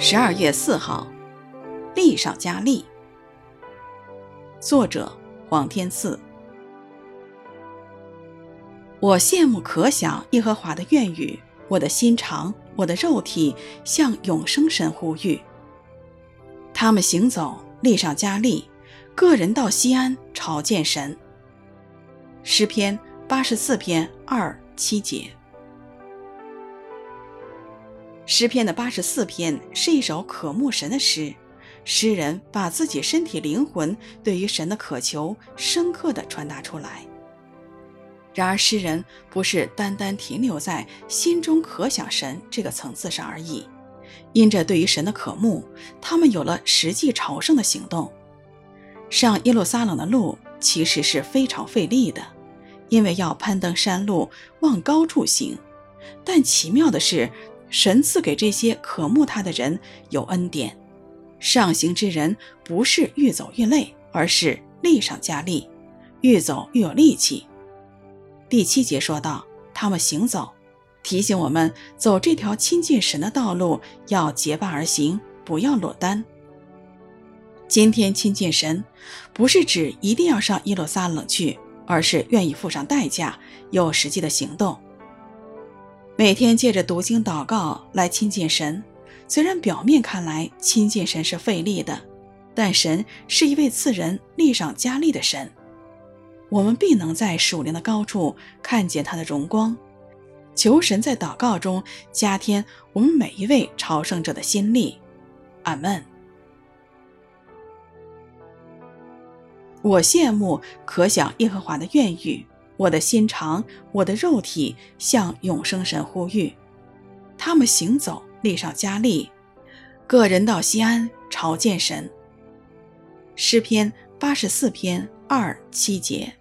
十二月四号，力上加力。作者：黄天赐。我羡慕可想耶和华的愿语，我的心肠，我的肉体向永生神呼吁。他们行走，力上加力，个人到西安朝见神。诗篇八十四篇二七节。诗篇的八十四篇是一首渴慕神的诗，诗人把自己身体灵魂对于神的渴求深刻地传达出来。然而，诗人不是单单停留在心中渴想神这个层次上而已，因着对于神的渴慕，他们有了实际朝圣的行动。上耶路撒冷的路其实是非常费力的，因为要攀登山路往高处行。但奇妙的是，神赐给这些渴慕他的人有恩典，上行之人不是愈走愈累，而是力上加力，愈走愈有力气。第七节说道：“他们行走，提醒我们走这条亲近神的道路要结伴而行，不要落单。今天亲近神，不是指一定要上耶路撒冷去，而是愿意付上代价，有实际的行动。”每天借着读经祷告来亲近神，虽然表面看来亲近神是费力的，但神是一位赐人力上加力的神。我们必能在属灵的高处看见他的荣光。求神在祷告中加添我们每一位朝圣者的心力。阿门。我羡慕可想耶和华的愿语。我的心肠，我的肉体向永生神呼吁，他们行走，力上加力，个人到西安朝见神。诗篇八十四篇二七节。